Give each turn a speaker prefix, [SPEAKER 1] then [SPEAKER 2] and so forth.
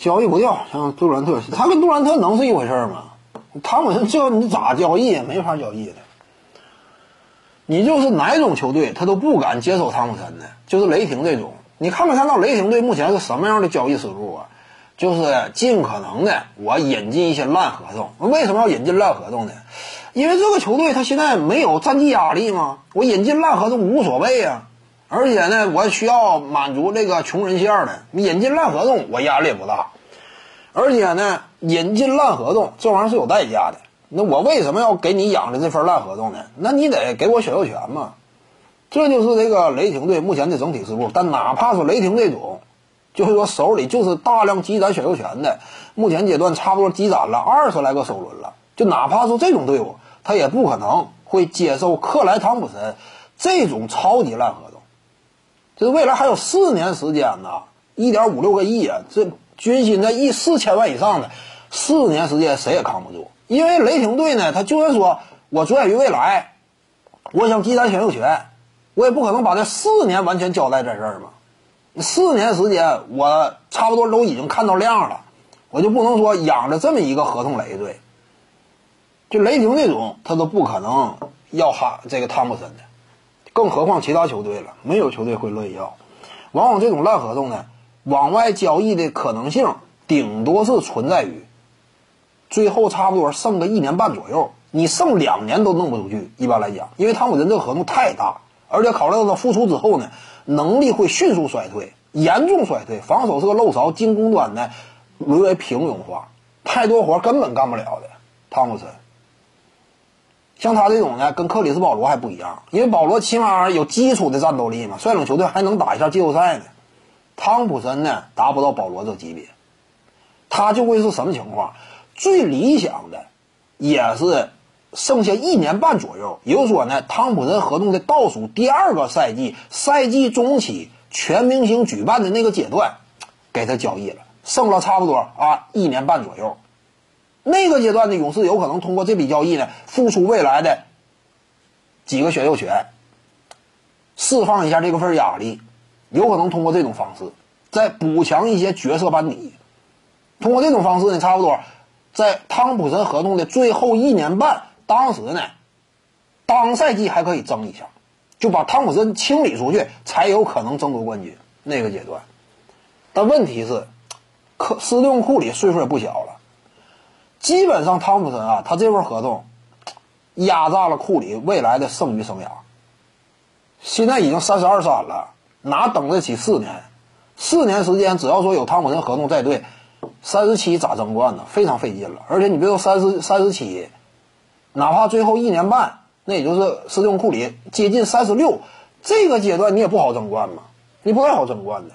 [SPEAKER 1] 交易不掉，像杜兰特，他跟杜兰特能是一回事吗？汤普森这你咋交易没法交易的。你就是哪种球队他都不敢接手汤普森的，就是雷霆这种。你看没看到雷霆队目前是什么样的交易思路啊？就是尽可能的我引进一些烂合同。为什么要引进烂合同呢？因为这个球队他现在没有战绩压力吗？我引进烂合同无所谓啊。而且呢，我需要满足这个穷人线的，你引进烂合同我压力也不大。而且呢，引进烂合同这玩意儿是有代价的。那我为什么要给你养着这份烂合同呢？那你得给我选秀权嘛。这就是这个雷霆队目前的整体思路。但哪怕说雷霆这种，就是说手里就是大量积攒选秀权的，目前阶段差不多积攒了二十来个首轮了。就哪怕说这种队伍，他也不可能会接受克莱汤普森这种超级烂合同。这未来还有四年时间呢，一点五六个亿啊，这军薪在一四千万以上的，四年时间谁也扛不住。因为雷霆队呢，他就算说我着眼于未来，我想积攒选秀权，我也不可能把这四年完全交代在这儿嘛。四年时间，我差不多都已经看到量了，我就不能说养着这么一个合同累赘。就雷霆这种，他都不可能要哈这个汤普森的。更何况其他球队了，没有球队会乐意要。往往这种烂合同呢，往外交易的可能性顶多是存在于最后差不多剩个一年半左右，你剩两年都弄不出去。一般来讲，因为汤普森这个合同太大，而且考虑到他复出之后呢，能力会迅速衰退，严重衰退，防守是个漏勺，进攻端呢沦为平庸化，太多活根本干不了的。汤普森。像他这种呢，跟克里斯保罗还不一样，因为保罗起码有基础的战斗力嘛，率领球队还能打一下季后赛呢。汤普森呢，达不到保罗这级别，他就会是什么情况？最理想的也是剩下一年半左右，也就是说呢，汤普森合同的倒数第二个赛季，赛季中期全明星举办的那个阶段，给他交易了，剩了差不多啊一年半左右。那个阶段的勇士有可能通过这笔交易呢，付出未来的几个选秀权，释放一下这个份压力，有可能通过这种方式再补强一些角色班底。通过这种方式呢，差不多在汤普森合同的最后一年半，当时呢，当赛季还可以争一下，就把汤普森清理出去，才有可能争夺冠军。那个阶段，但问题是，克斯蒂芬库里岁数也不小了。基本上，汤普森啊，他这份合同压榨了库里未来的剩余生涯。现在已经三十二三了，哪等得起四年？四年时间，只要说有汤普森合同在队，三十七咋争冠呢？非常费劲了。而且你别说三十三十七，哪怕最后一年半，那也就是斯蒂库里接近三十六，这个阶段你也不好争冠嘛，你不太好争冠的。